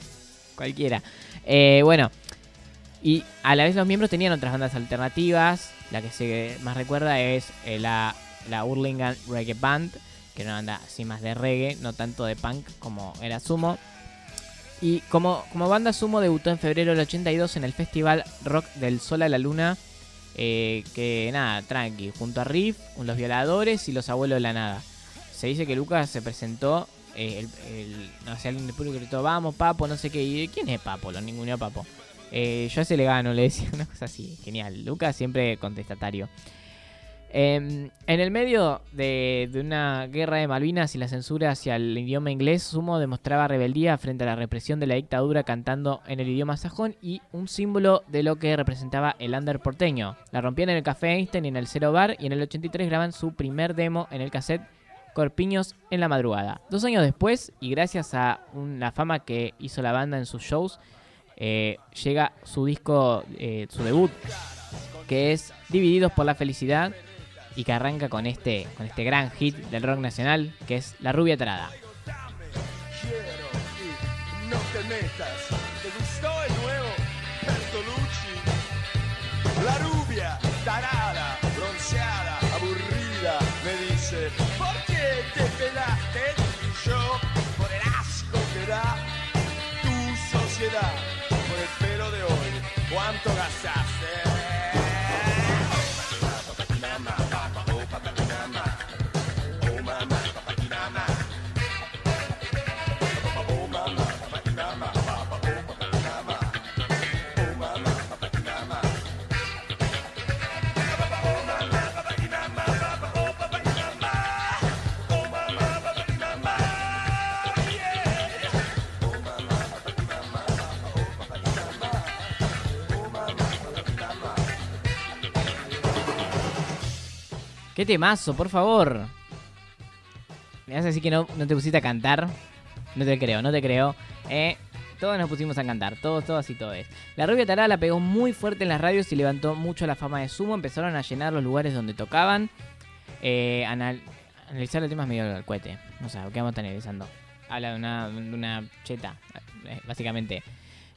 Cualquiera. Eh, bueno, y a la vez los miembros tenían otras bandas alternativas. La que se más recuerda es la, la Hurlingham Reggae Band, que era una banda así más de reggae, no tanto de punk como era Sumo. Y como, como banda Sumo debutó en febrero del 82 en el Festival Rock del Sol a la Luna. eh, que nada, tranqui, junto a Riff, Los Violadores y Los Abuelos de la Nada. Se dice que Lucas se presentó, eh, no sé, alguien del público gritó, vamos Papo, no sé qué, y ¿quién es Papo? Lo ninguneó Papo. Eh, yo a ese le gano, le decía una cosa así, genial. Lucas siempre contestatario. Em, en el medio de, una guerra de Malvinas y la censura hacia el idioma inglés, Sumo demostraba rebeldía frente a la represión de la dictadura cantando en el idioma sajón y un símbolo de lo que representaba el under porteño. La rompían en el Café Einstein y en el Cero Bar y en el 83 graban su primer demo en el cassette Corpiños en la madrugada. Dos años después, y gracias a la fama que hizo la banda en sus shows, eh, llega su disco, eh, su debut, que es Divididos por la Felicidad, y que arranca con este, con este gran hit del rock nacional, que es La Rubia Tarada. ¡Qué temazo, por favor! Me vas a decir que no, no te pusiste a cantar. No te creo, no te creo. Eh, todos nos pusimos a cantar, todos, todos y todos. La rubia tarada la pegó muy fuerte en las radios y levantó mucho la fama de Sumo. Empezaron a llenar los lugares donde tocaban. Eh, anal- analizar el tema es medio al cohete. No sé, ¿qué vamos a estar analizando? Habla de una, de una cheta, eh, básicamente.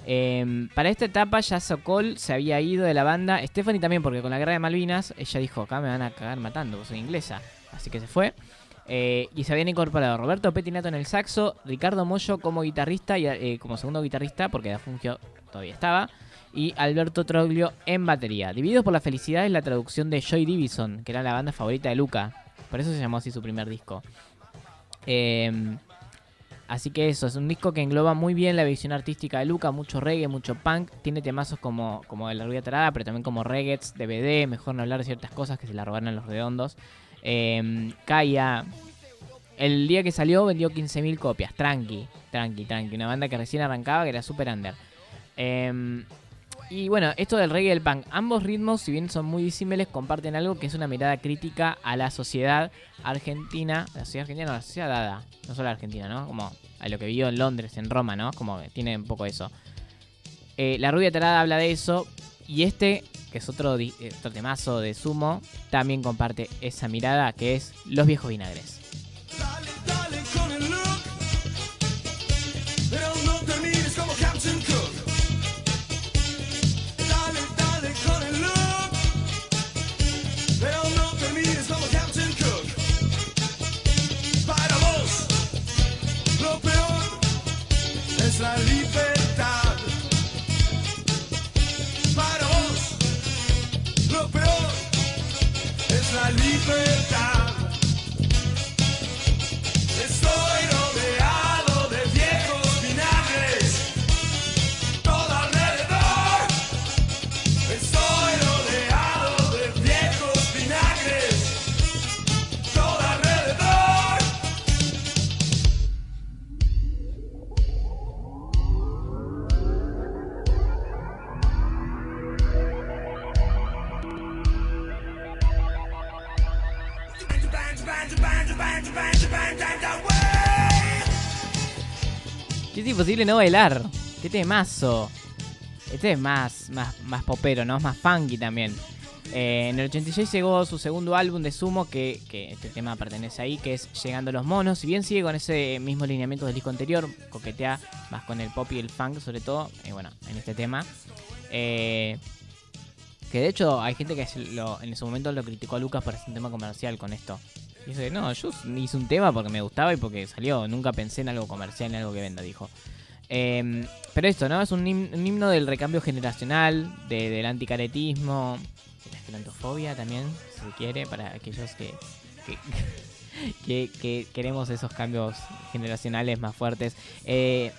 Eh, para esta etapa ya Sokol se había ido de la banda. Stephanie también, porque con la guerra de Malvinas ella dijo, acá me van a cagar matando, soy inglesa. Así que se fue. Eh, y se habían incorporado Roberto Petinato en el saxo, Ricardo Mollo como guitarrista y eh, como segundo guitarrista, porque Da Fungio todavía estaba, y Alberto Troglio en batería. Divididos por la felicidad es la traducción de Joy Division, que era la banda favorita de Luca. Por eso se llamó así su primer disco. Eh, así que eso, es un disco que engloba muy bien la visión artística de Luca, mucho reggae, mucho punk. Tiene temazos como, como La Rubia Tarada, pero también como reggaets, DVD, mejor no hablar de ciertas cosas que se la robaron a los redondos. Eh, Kaya, el día que salió vendió 15.000 copias, tranqui, tranqui, tranqui. Una banda que recién arrancaba, que era super under. Eh, y bueno, esto del reggae y el punk, ambos ritmos, si bien son muy disímiles, comparten algo que es una mirada crítica a la sociedad argentina, la sociedad argentina, no, la sociedad dada, no solo la argentina, ¿no? Como a lo que vivió en Londres, en Roma, ¿no? Como tiene un poco eso. Eh, la rubia tarada habla de eso, y este, que es otro, otro temazo de sumo, también comparte esa mirada que es Los viejos vinagres. Es imposible no bailar. Qué temazo. Este es más, más, más popero, ¿no? Es más funky también. Eh, en el 86 llegó su segundo álbum de Sumo, que, este tema pertenece ahí, que es Llegando los Monos. Si bien sigue con ese mismo lineamiento del disco anterior, coquetea más con el pop y el funk sobre todo, y bueno, en este tema. Eh, que de hecho hay gente que en su momento lo criticó a Lucas por hacer un tema comercial con esto. Dice, no, yo hice un tema porque me gustaba y porque salió. Nunca pensé en algo comercial, en algo que venda, dijo. Eh, pero esto, ¿no? Es un, him- un himno del recambio generacional, de- del anticaretismo, de la esclerantofobia también, si se quiere, para aquellos que, que, que- que queremos esos cambios generacionales más fuertes. Eh,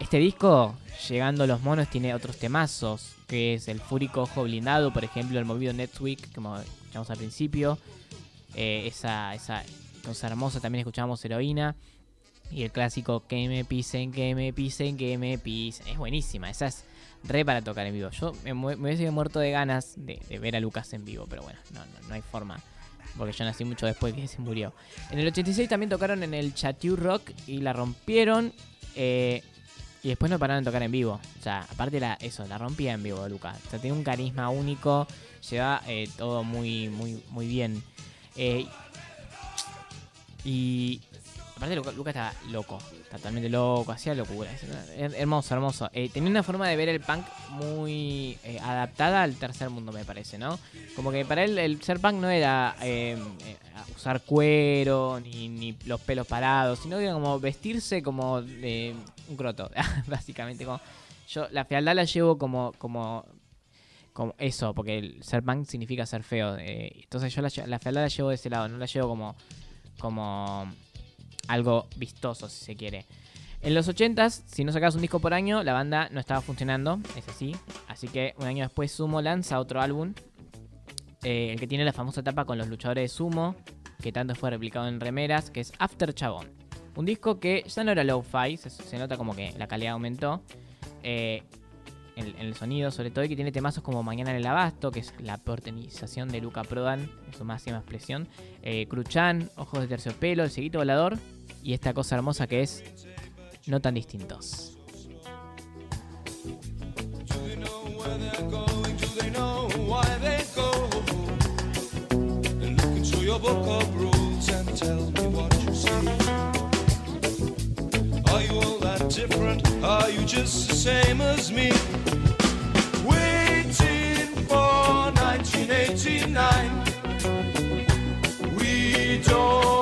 este disco, Llegando los Monos, tiene otros temazos, que es el Fúrico Ojo Blindado, por ejemplo, el movido Netweek, como escuchamos al principio. Eh, esa, esa cosa hermosa, también escuchamos Heroína. Y el clásico Que me pisen, que me pisen, que me pisen. Es buenísima, esa es re para tocar en vivo. Yo me, me hubiese muerto de ganas de, de ver a Lucas en vivo, pero bueno, no, no, no hay forma. Porque yo nací mucho después que se murió. En el 86 también tocaron en el Chateau Rock y la rompieron. eh, y después no pararon de tocar en vivo. O sea, aparte la, eso, la rompía en vivo Lucas. O sea, tiene un carisma único. Lleva eh, todo muy, muy, muy bien. Eh, y aparte Luca, está loco, totalmente loco, hacía locura. es her- hermoso, hermoso. Eh, tenía una forma de ver el punk muy eh, adaptada al tercer mundo, me parece, ¿no? Como que para él el ser punk no era usar cuero ni, ni los pelos parados, sino que era como vestirse como un croto, básicamente. Como, yo la fealdad la llevo como, como como eso, porque el ser punk significa ser feo. eh, entonces yo la, la fealdad la llevo de ese lado, no la llevo como, como algo vistoso, si se quiere. En los 80s, si no sacabas un disco por año, la banda no estaba funcionando, es así. Así que un año después Sumo lanza otro álbum, eh, el que tiene la famosa tapa con los luchadores de Sumo, que tanto fue replicado en remeras, que es After Chabón. Un disco que ya no era low-fi, se, se nota como que la calidad aumentó. eh, en, el sonido, sobre todo, y que tiene temazos como Mañana en el Abasto, que es la portenización de Luca Prodan, en su máxima expresión. Eh, Cruchan, Ojos de Terciopelo, El Cieguito Volador, y esta cosa hermosa que es No tan distintos. Are you just the same as me? Waiting for 1989. We don't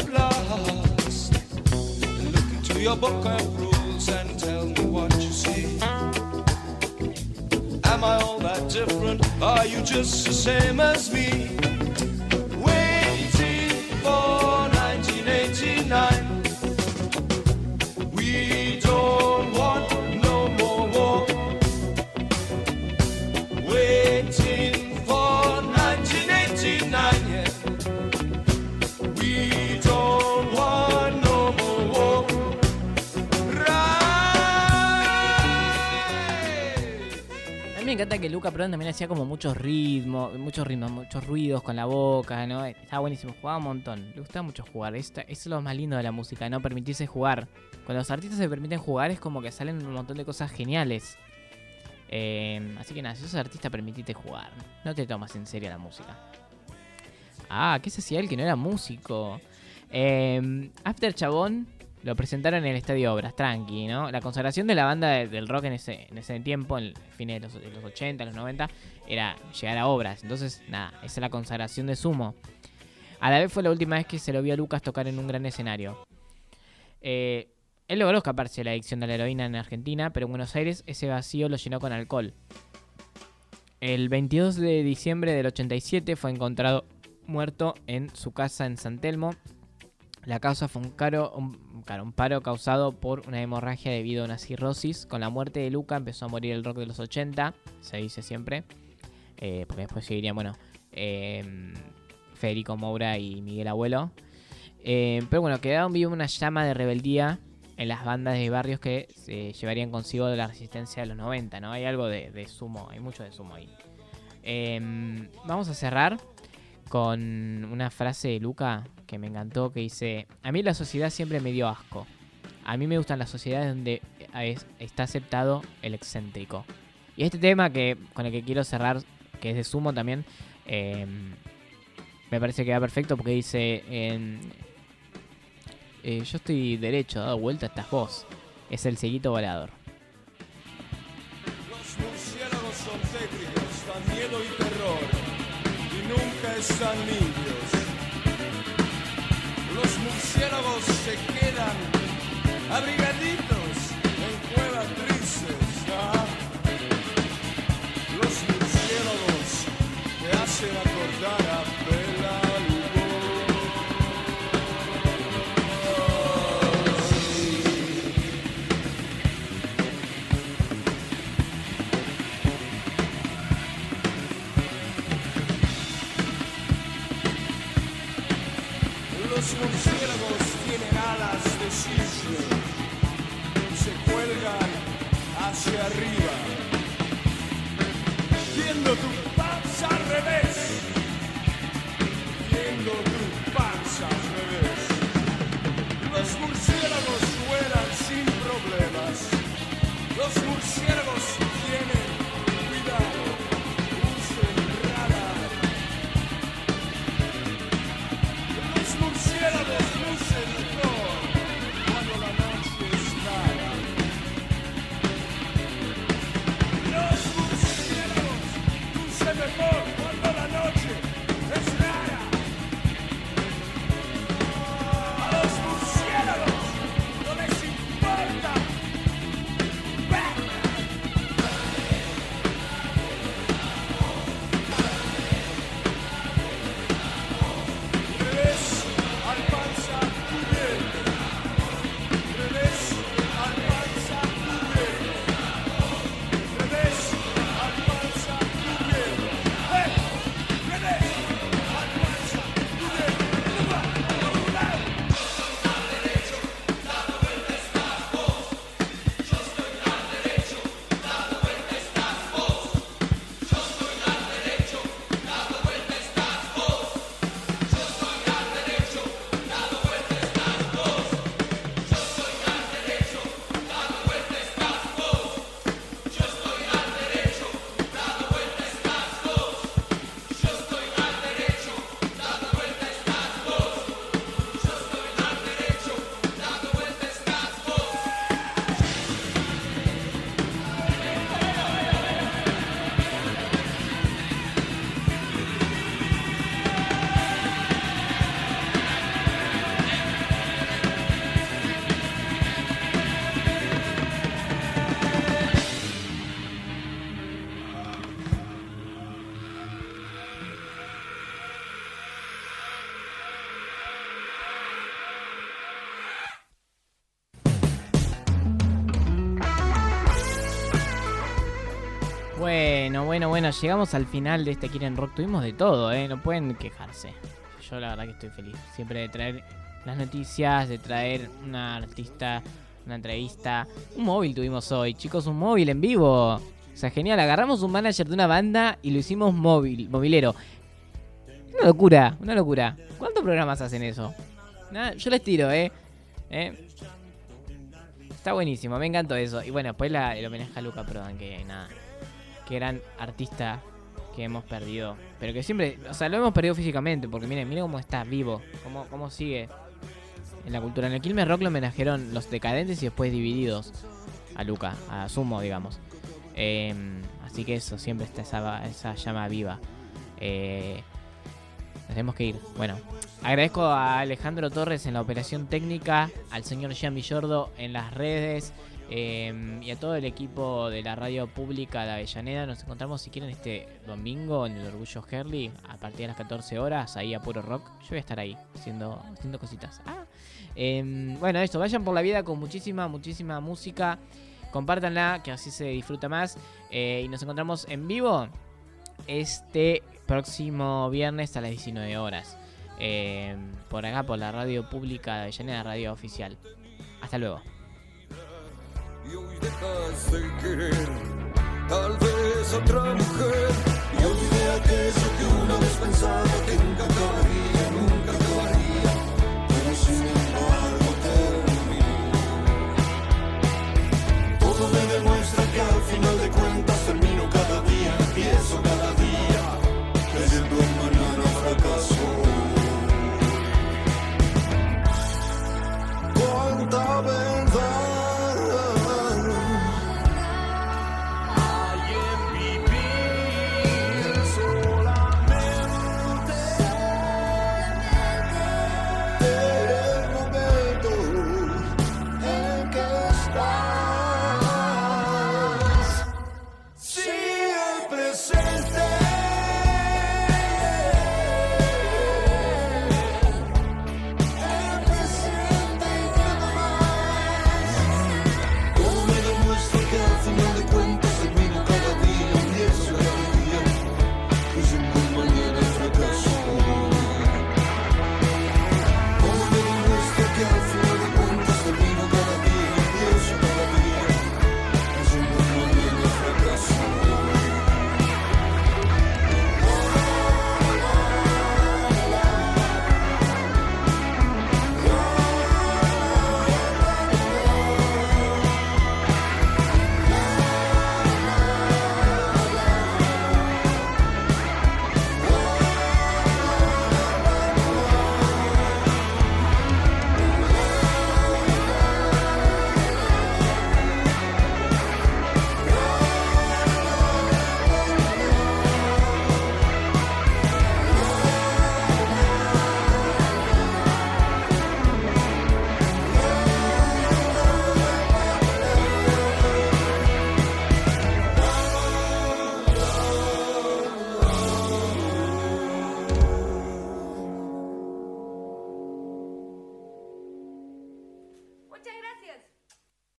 it last. Look into your book of rules and tell me what you see. Am I all that different? Are you just the same as me? Que Luca Prodan también hacía como muchos ritmos, muchos ritmos, muchos ruidos con la boca, ¿no? Estaba buenísimo, jugaba un montón. Le gustaba mucho jugar. Eso es lo más lindo de la música, no permitirse jugar. Cuando los artistas se permiten jugar es como que salen un montón de cosas geniales. Eh, así que nada, si sos artista, permitite jugar. No te tomas en serio la música. Ah, ¿qué se hacía él que no era músico? Eh, After Chabón lo presentaron en el Estadio Obras, tranqui, ¿no? La consagración de la banda de- del rock en ese, en ese tiempo, en fines de los, de los 80, los 90, era llegar a Obras. Entonces, nada, esa es la consagración de Sumo. A la vez fue la última vez que se lo vio a Lucas tocar en un gran escenario. Eh, él logró escaparse de la adicción de la heroína en Argentina, pero en Buenos Aires ese vacío lo llenó con alcohol. El 22 de diciembre del 87 fue encontrado muerto en su casa en San Telmo. La causa fue un, caro, paro causado por una hemorragia debido a una cirrosis. Con la muerte de Luca empezó a morir el rock de los 80, se dice siempre. Eh, porque después seguirían, bueno, eh, Federico Moura y Miguel Abuelo. Eh, pero bueno, quedaron viva una llama de rebeldía en las bandas de barrios que se llevarían consigo de la resistencia de los 90, ¿no? Hay algo de, de sumo, hay mucho de sumo ahí. Em, vamos a cerrar con una frase de Luca que me encantó, que dice, a mí la sociedad siempre me dio asco. A mí me gustan las sociedades donde es- está aceptado el excéntrico. Y este tema que con el que quiero cerrar, que es de sumo también, em, me parece que va perfecto porque dice, em, eh, yo estoy derecho, dado vuelta estás vos. Es el cieguito volador. Los murciélagos son dan miedo y terror, y nunca están limpios. Los murciélagos se quedan abrigaditos en cuevas grises. ¿ah? Los murciélagos te hacen acordar a Bela se cuelgan hacia arriba, viendo tu panza al revés, viendo tu panza al revés. Los murciélagos vuelan sin problemas, los murciélagos Bueno, llegamos al final de este Quieren Rock. Tuvimos de todo, ¿eh? No pueden quejarse. Yo la verdad que estoy feliz. Siempre de traer las noticias, de traer una artista, una entrevista. Un móvil tuvimos hoy, chicos, un móvil en vivo. O sea, genial. Agarramos un manager de una banda y lo hicimos móvil, movilero. Una locura, una locura. ¿Cuántos programas hacen eso? Nada, yo les tiro, ¿eh? ¿Eh? Está buenísimo, me encantó eso. Y bueno, después la, el homenaje a Luca Prodan, que nada. Qué gran artista que hemos perdido. Pero que siempre, o sea, lo hemos perdido físicamente. Porque miren, miren cómo está vivo. Cómo, cómo sigue en la cultura. En el Quilmes Rock lo homenajearon los decadentes y después divididos a Luca, a Sumo, digamos. Eh, así que eso, siempre está esa, llama viva. Eh, tenemos que ir. Bueno, agradezco a Alejandro Torres en la operación técnica, al señor Jean Villordo en las redes eh, y a todo el equipo de la radio pública de Avellaneda. Nos encontramos, si quieren, este domingo en el Orgullo Herli a partir de las 14 horas, ahí a puro rock. Yo voy a estar ahí haciendo, haciendo cositas. Ah. Eh, bueno, esto, vayan por la vida con muchísima, muchísima música. Compártanla, que así se disfruta más. Eh, y nos encontramos en vivo este próximo viernes a las 19 horas. eh, por acá, por la radio pública de Avellaneda, radio oficial. Hasta luego. Dejas de querer tal vez otra mujer. Y olvidé aquello que una vez pensaba que nunca acabaría, nunca acabaría pero sin embargo terminó todo me demuestra que al final de cuentas termino cada día empiezo cada día creyendo en mañana fracaso. Cuánta verdad